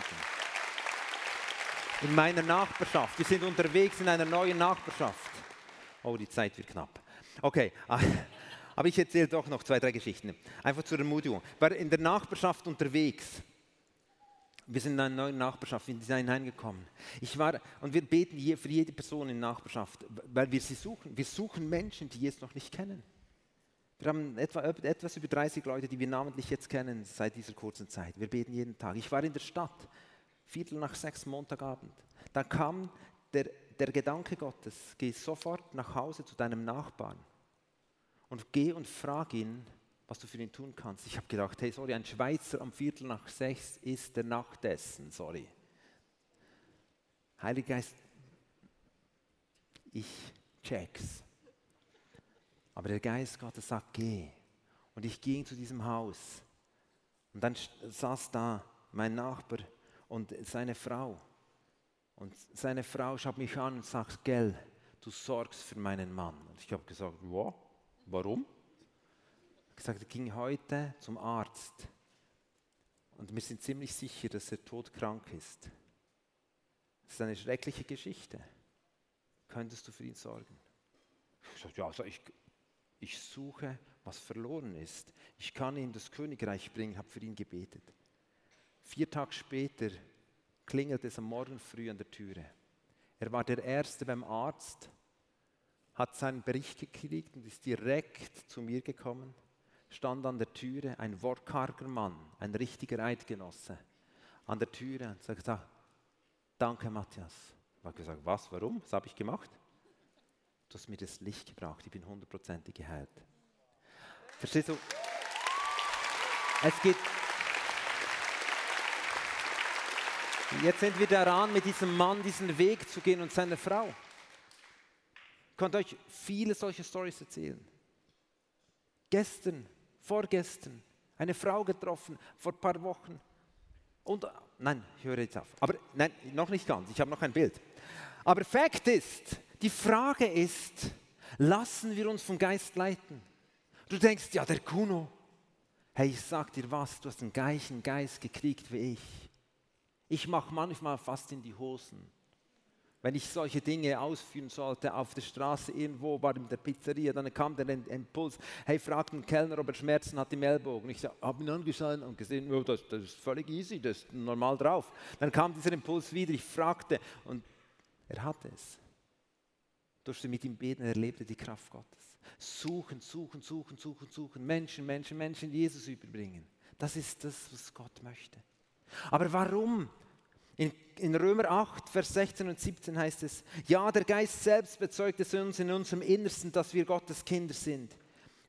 Speaker 1: In meiner Nachbarschaft, wir sind unterwegs in einer neuen Nachbarschaft. Oh, die Zeit wird knapp. Okay, aber ich erzähle doch noch zwei, drei Geschichten. Einfach zur Ermutigung. War in der Nachbarschaft unterwegs wir sind in eine neue Nachbarschaft, wir sind hineingekommen. Ich war, und wir beten für jede Person in Nachbarschaft, weil wir sie suchen. Wir suchen Menschen, die jetzt noch nicht kennen. Wir haben etwa, etwas über 30 Leute, die wir namentlich jetzt kennen seit dieser kurzen Zeit. Wir beten jeden Tag. Ich war in der Stadt, Viertel nach sechs Montagabend. Da kam der, der Gedanke Gottes, geh sofort nach Hause zu deinem Nachbarn und geh und frag ihn, was du für ihn tun kannst. Ich habe gedacht, hey, sorry, ein Schweizer am Viertel nach sechs ist der Nachtessen, sorry. Heiliger Geist, ich check's. Aber der Geist Gottes sagt, geh. Und ich ging zu diesem Haus. Und dann saß da mein Nachbar und seine Frau. Und seine Frau schaut mich an und sagt, gell, du sorgst für meinen Mann. Und ich habe gesagt, wow, warum? Gesagt, er ging heute zum Arzt. Und wir sind ziemlich sicher, dass er todkrank ist. Das ist eine schreckliche Geschichte. Könntest du für ihn sorgen? Ich sagte, ja, also ich, ich suche, was verloren ist. Ich kann ihm das Königreich bringen, habe für ihn gebetet. Vier Tage später klingelt es am Morgen früh an der Türe. Er war der Erste beim Arzt, hat seinen Bericht gekriegt und ist direkt zu mir gekommen, stand an der Türe, ein wortkarger Mann, ein richtiger Eidgenosse, an der Türe und sagte, danke Matthias. Ich habe gesagt, was, warum, was habe ich gemacht? Du hast mir das Licht gebracht, ich bin hundertprozentig geheilt. Verstehst du? Es geht. Jetzt sind wir daran, mit diesem Mann diesen Weg zu gehen und seiner Frau. Ich konnte euch viele solche Stories erzählen. Gestern, vorgestern, eine Frau getroffen, vor ein paar Wochen. Und, nein, ich höre jetzt auf. Aber nein, noch nicht ganz, ich habe noch ein Bild. Aber Fakt ist, die Frage ist, lassen wir uns vom Geist leiten? Du denkst, ja, der Kuno, hey, ich sag dir was, du hast den gleichen Geist gekriegt wie ich. Ich mache manchmal fast in die Hosen. Wenn ich solche Dinge ausführen sollte auf der Straße irgendwo, war in der Pizzeria, dann kam der Impuls, hey, frag den Kellner, ob er Schmerzen hat im Ellbogen. Ich habe ihn angeschaut und gesehen, oh, das, das ist völlig easy, das ist normal drauf. Dann kam dieser Impuls wieder, ich fragte und er hatte es. Durfte mit ihm beten, er erlebte die Kraft Gottes. Suchen, suchen, suchen, suchen, suchen. Menschen, Menschen, Menschen Jesus überbringen. Das ist das, was Gott möchte. Aber warum? In, in, Römer 8, Vers 16 und 17 heißt es, ja, der Geist selbst bezeugt es uns in unserem Innersten, dass wir Gottes Kinder sind.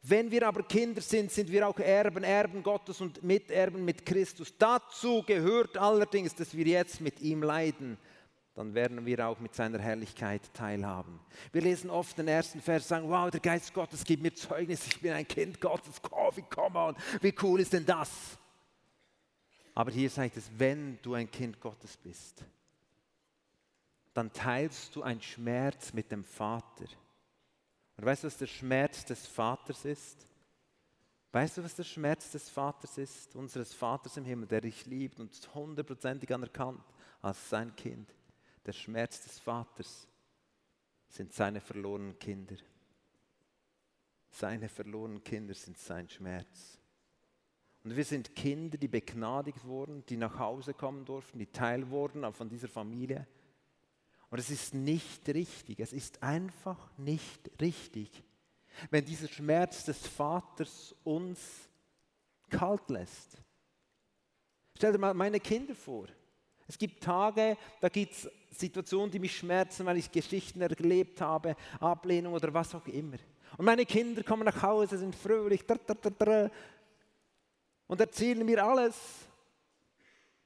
Speaker 1: Wenn wir aber Kinder sind, sind wir auch Erben, Erben Gottes und Miterben mit Christus. Dazu gehört allerdings, dass wir jetzt mit ihm leiden, dann werden wir auch mit seiner Herrlichkeit teilhaben. Wir lesen oft den ersten Vers, sagen, wow, der Geist Gottes gibt mir Zeugnis, ich bin ein Kind Gottes, oh, wie come on, wie cool ist denn das? Aber hier sagt es, wenn du ein Kind Gottes bist, dann teilst du einen Schmerz mit dem Vater. Und weißt du, was der Schmerz des Vaters ist? Weißt du, was der Schmerz des Vaters ist? Unseres Vaters im Himmel, der dich liebt und hundertprozentig anerkannt als sein Kind. Der Schmerz des Vaters sind seine verlorenen Kinder. Seine verlorenen Kinder sind sein Schmerz. Und wir sind Kinder, die begnadigt wurden, die nach Hause kommen durften, die Teil wurden von dieser Familie. Und es ist nicht richtig, es ist einfach nicht richtig, wenn dieser Schmerz des Vaters uns kalt lässt. Stell dir mal meine Kinder vor. Es gibt Tage, da gibt es Situationen, die mich schmerzen, weil ich Geschichten erlebt habe, Ablehnung oder was auch immer. Und meine Kinder kommen nach Hause, sind fröhlich und erzählen mir alles.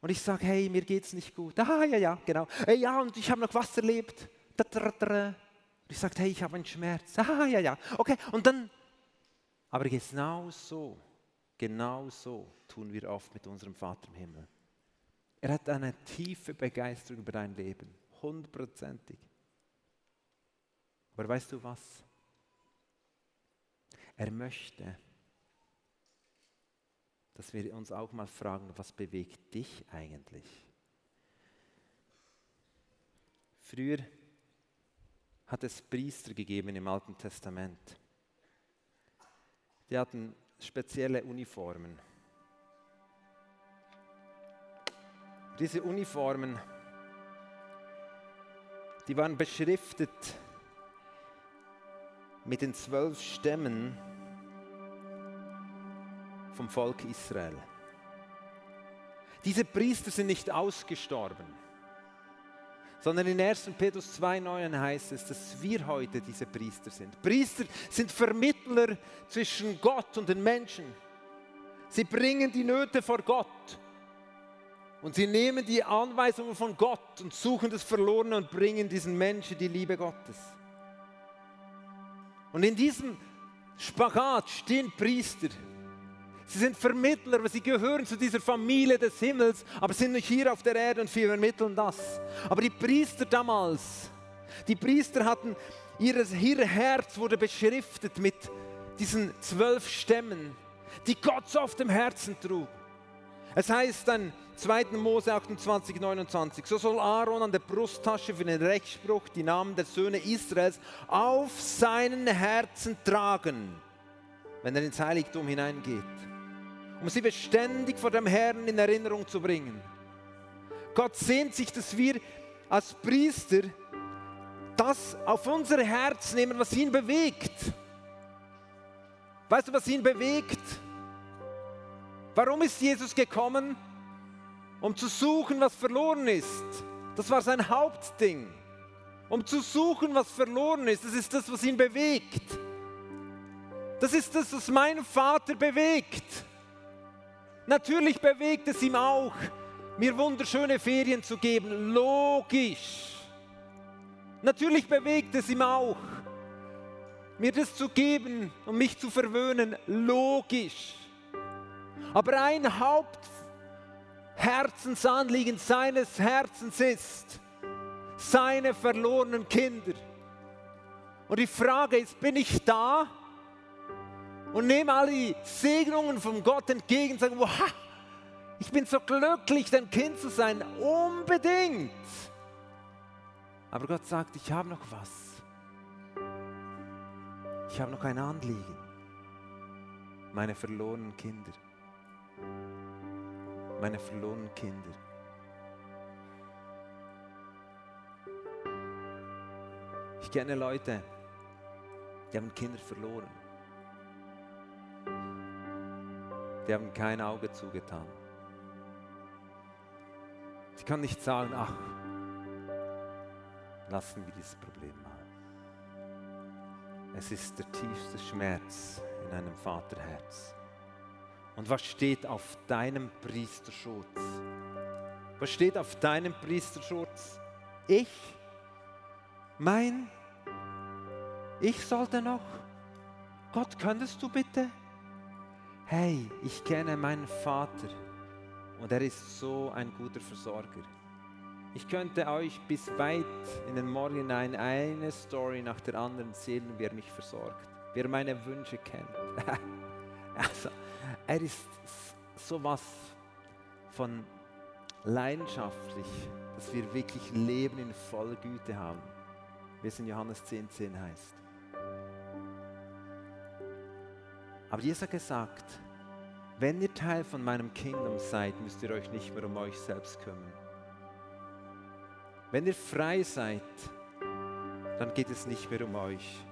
Speaker 1: Und ich sage, hey, mir geht's nicht gut. Ah, ja, ja, genau. Hey, ja, und ich habe noch was erlebt. Und ich sage, hey, ich habe einen Schmerz. Ah, ja, ja. Okay, und dann, aber genau so, genau so tun wir oft mit unserem Vater im Himmel. Er hat eine tiefe Begeisterung über dein Leben, hundertprozentig. Aber weißt du was? Er möchte, dass wir uns auch mal fragen, was bewegt dich eigentlich? Früher hat es Priester gegeben im Alten Testament. Die hatten spezielle Uniformen. Diese Uniformen, die waren beschriftet mit den zwölf Stämmen vom Volk Israel. Diese Priester sind nicht ausgestorben, sondern in 1. Petrus 2,9 heißt es, dass wir heute diese Priester sind. Priester sind Vermittler zwischen Gott und den Menschen. Sie bringen die Nöte vor Gott und sie nehmen die Anweisungen von Gott und suchen das Verlorene und bringen diesen Menschen die Liebe Gottes. Und in diesem Spagat stehen Priester. Sie sind Vermittler, aber sie gehören zu dieser Familie des Himmels, aber sind nicht hier auf der Erde und wir vermitteln das. Aber die Priester damals, die Priester hatten, ihr, ihr Herz wurde beschriftet mit diesen zwölf Stämmen, die Gott so auf dem Herzen trug. Es heißt dann 2. Mose 28, 29, so soll Aaron an der Brusttasche für den Rechtsspruch die Namen der Söhne Israels auf seinen Herzen tragen, wenn er ins Heiligtum hineingeht, um sie beständig vor dem Herrn in Erinnerung zu bringen. Gott sehnt sich, dass wir als Priester das auf unser Herz nehmen, was ihn bewegt. Weißt du, was ihn bewegt? Warum ist Jesus gekommen? Um zu suchen, was verloren ist. Das war sein Hauptding. Um zu suchen, was verloren ist. Das ist das, was ihn bewegt. Das ist das, was meinen Vater bewegt. Natürlich bewegt es ihm auch, mir wunderschöne Ferien zu geben. Logisch. Natürlich bewegt es ihm auch, mir das zu geben und mich zu verwöhnen. Logisch. Aber ein Hauptherzensanliegen seines Herzens ist, seine verlorenen Kinder. Und die Frage ist, bin ich da und nehme alle die Segnungen von Gott entgegen und sage, wow, ich bin so glücklich, dein Kind zu sein. Unbedingt. Aber Gott sagt, ich habe noch was. Ich habe noch ein Anliegen. Meine verlorenen Kinder meine verlorenen Kinder. Ich kenne Leute, die haben Kinder verloren. Die haben kein Auge zugetan. Ich kann nicht sagen, ach, lassen wir dieses Problem mal. Es ist der tiefste Schmerz in einem Vaterherz. Und was steht auf deinem Priesterschutz? Was steht auf deinem Priesterschutz? Ich? Mein? Ich sollte noch? Gott, könntest du bitte? Hey, ich kenne meinen Vater und er ist so ein guter Versorger. Ich könnte euch bis weit in den Morgen hinein eine Story nach der anderen erzählen, wie er mich versorgt, wie er meine Wünsche kennt. also, er ist sowas von leidenschaftlich, dass wir wirklich Leben in voller Güte haben, wie es in Johannes 10,10 10 heißt. Aber Jesus hat gesagt, wenn ihr Teil von meinem Kingdom seid, müsst ihr euch nicht mehr um euch selbst kümmern. Wenn ihr frei seid, dann geht es nicht mehr um euch,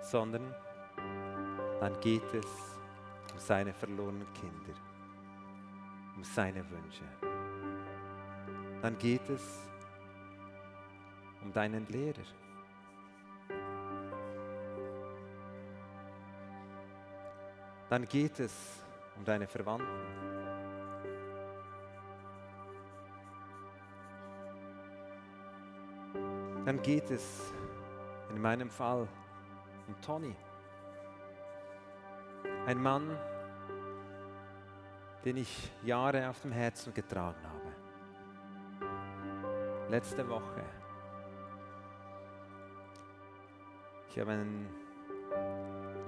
Speaker 1: sondern dann geht es um seine verlorenen Kinder, um seine Wünsche. Dann geht es um deinen Lehrer. Dann geht es um deine Verwandten. Dann geht es in meinem Fall um Tony. Ein Mann, den ich Jahre auf dem Herzen getragen habe. Letzte Woche. Ich habe einen,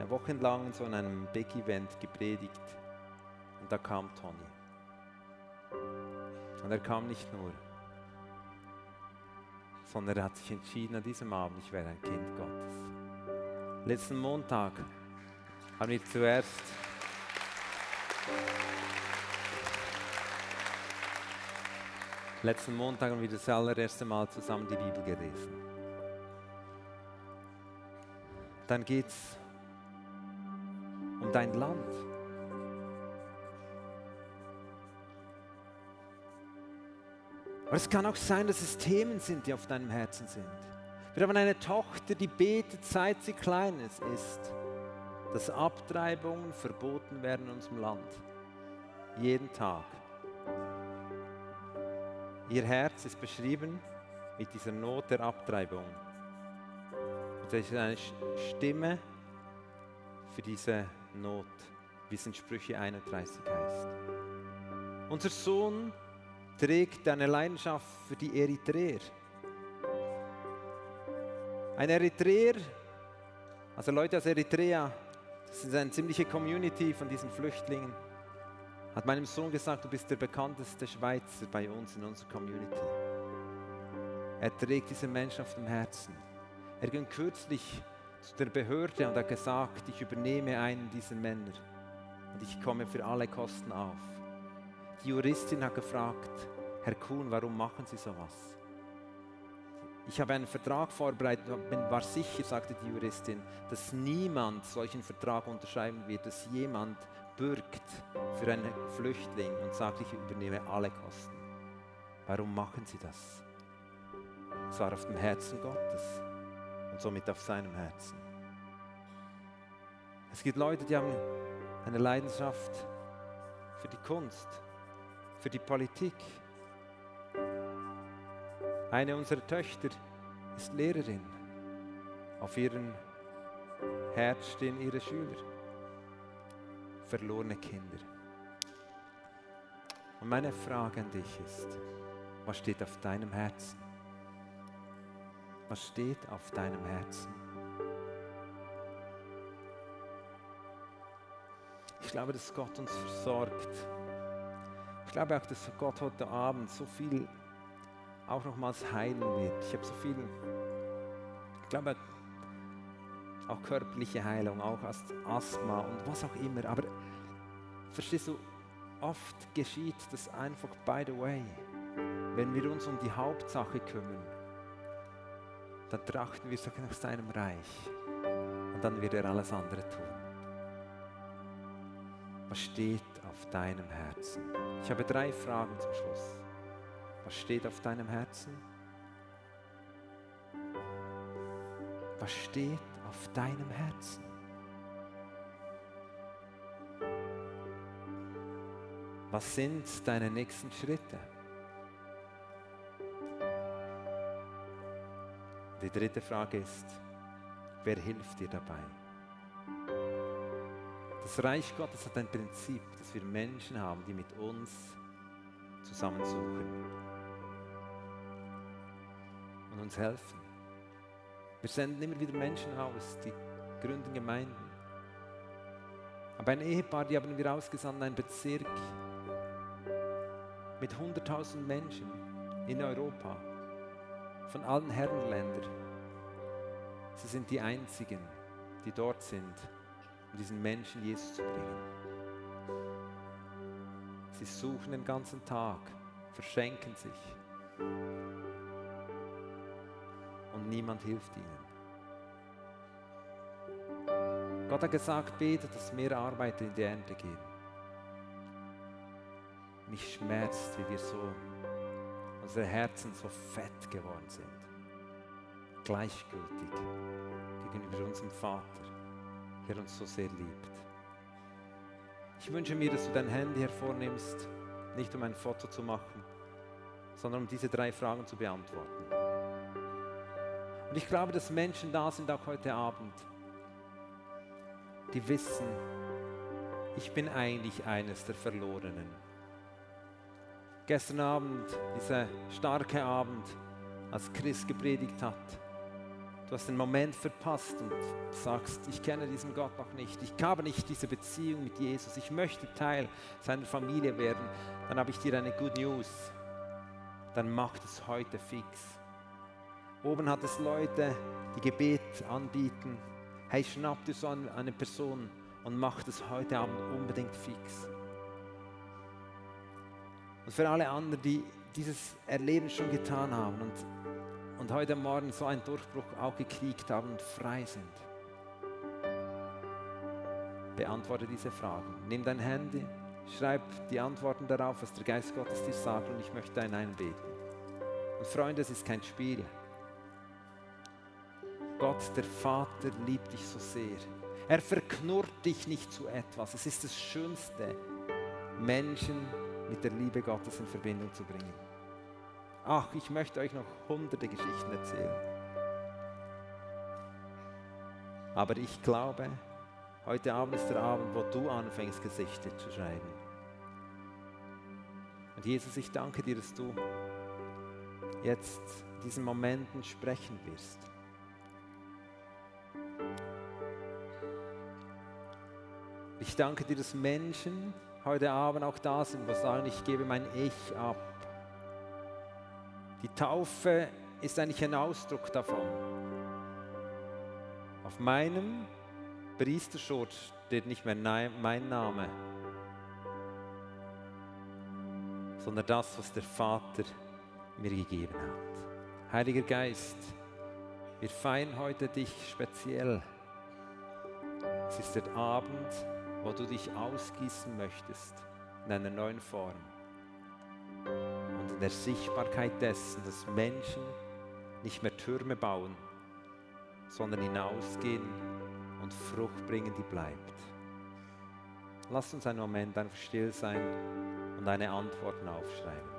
Speaker 1: eine Woche lang so in einem Big Event gepredigt und da kam Tony. Und er kam nicht nur, sondern er hat sich entschieden an diesem Abend, ich werde ein Kind Gottes. Letzten Montag haben wir zuerst letzten Montag haben wir das allererste Mal zusammen die Bibel gelesen. Dann geht es dein Land. Aber es kann auch sein, dass es Themen sind, die auf deinem Herzen sind. Wir haben eine Tochter, die betet, seit sie klein ist, dass Abtreibungen verboten werden in unserem Land. Jeden Tag. Ihr Herz ist beschrieben mit dieser Not der Abtreibung. Das ist eine Stimme für diese Not, wie es in Sprüche 31 heißt. Unser Sohn trägt eine Leidenschaft für die Eritreer. Ein Eritreer, also Leute aus Eritrea, das ist eine ziemliche Community von diesen Flüchtlingen, hat meinem Sohn gesagt, du bist der bekannteste Schweizer bei uns in unserer Community. Er trägt diese Menschen auf dem Herzen. Er ging kürzlich zu der Behörde und hat gesagt, ich übernehme einen dieser Männer und ich komme für alle Kosten auf. Die Juristin hat gefragt, Herr Kuhn, warum machen Sie sowas? Ich habe einen Vertrag vorbereitet und war sicher, sagte die Juristin, dass niemand solchen Vertrag unterschreiben wird, dass jemand bürgt für einen Flüchtling und sagt, ich übernehme alle Kosten. Warum machen sie das? Es war auf dem Herzen Gottes und somit auf seinem Herzen. Es gibt Leute, die haben eine Leidenschaft für die Kunst, für die Politik, eine unserer Töchter ist Lehrerin. Auf ihrem Herz stehen ihre Schüler. Verlorene Kinder. Und meine Frage an dich ist, was steht auf deinem Herzen? Was steht auf deinem Herzen? Ich glaube, dass Gott uns versorgt. Ich glaube auch, dass Gott heute Abend so viel auch nochmals heilen wird. Ich habe so viel, ich glaube, auch körperliche Heilung, auch Asthma und was auch immer. Aber verstehst du, oft geschieht das einfach by the way. Wenn wir uns um die Hauptsache kümmern, dann trachten wir nach seinem Reich. Und dann wird er alles andere tun. Was steht auf deinem Herzen? Ich habe drei Fragen zum Schluss. Was steht auf deinem Herzen? Was steht auf deinem Herzen? Was sind deine nächsten Schritte? Die dritte Frage ist, wer hilft dir dabei? Das Reich Gottes hat ein Prinzip, dass wir Menschen haben, die mit uns zusammensuchen und uns helfen. Wir senden immer wieder Menschen aus, die gründen Gemeinden. Aber ein Ehepaar, die haben wir ausgesandt, ein Bezirk mit 100.000 Menschen in Europa, von allen Herrenländern. Sie sind die Einzigen, die dort sind, um diesen Menschen Jesus zu bringen. Sie suchen den ganzen Tag, verschenken sich und niemand hilft ihnen. Gott hat gesagt, bete, dass mehr Arbeiter in die Ernte gehen. Mich schmerzt, wie wir so, unsere Herzen so fett geworden sind. Gleichgültig gegenüber unserem Vater, der uns so sehr liebt. Ich wünsche mir, dass du dein Handy hervornimmst, nicht um ein Foto zu machen, sondern um diese drei Fragen zu beantworten. Und ich glaube, dass Menschen da sind, auch heute Abend, die wissen, ich bin eigentlich eines der Verlorenen. Gestern Abend, dieser starke Abend, als Chris gepredigt hat, du hast den Moment verpasst und sagst, ich kenne diesen Gott noch nicht, ich habe nicht diese Beziehung mit Jesus, ich möchte Teil seiner Familie werden, dann habe ich dir eine Good News. Dann mach es heute fix. Oben hat es Leute, die Gebet anbieten. Hey, schnapp dir so eine Person und mach das heute Abend unbedingt fix. Und für alle anderen, die dieses Erleben schon getan haben und, und heute Morgen so einen Durchbruch auch gekriegt haben und frei sind, beantworte diese Fragen. Nimm dein Handy, schreib die Antworten darauf, was der Geist Gottes dir sagt und ich möchte in einen beten. Und Freunde, es ist kein Spiel. Gott, der Vater, liebt dich so sehr. Er verknurrt dich nicht zu etwas. Es ist das Schönste, Menschen mit der Liebe Gottes in Verbindung zu bringen. Ach, ich möchte euch noch hunderte Geschichten erzählen. Aber ich glaube, heute Abend ist der Abend, wo du anfängst, Gesichter zu schreiben. Und Jesus, ich danke dir, dass du jetzt in diesen Momenten sprechen wirst. Ich danke dir, dass Menschen heute Abend auch da sind, die sagen, ich gebe mein Ich ab. Die Taufe ist eigentlich ein Ausdruck davon. Auf meinem Priesterschutz steht nicht mehr mein Name, sondern das, was der Vater mir gegeben hat. Heiliger Geist, wir feiern heute dich speziell. Es ist der Abend, wo du dich ausgießen möchtest in einer neuen Form und in der Sichtbarkeit dessen, dass Menschen nicht mehr Türme bauen, sondern hinausgehen und Frucht bringen, die bleibt. Lass uns einen Moment einfach still sein und eine Antworten aufschreiben.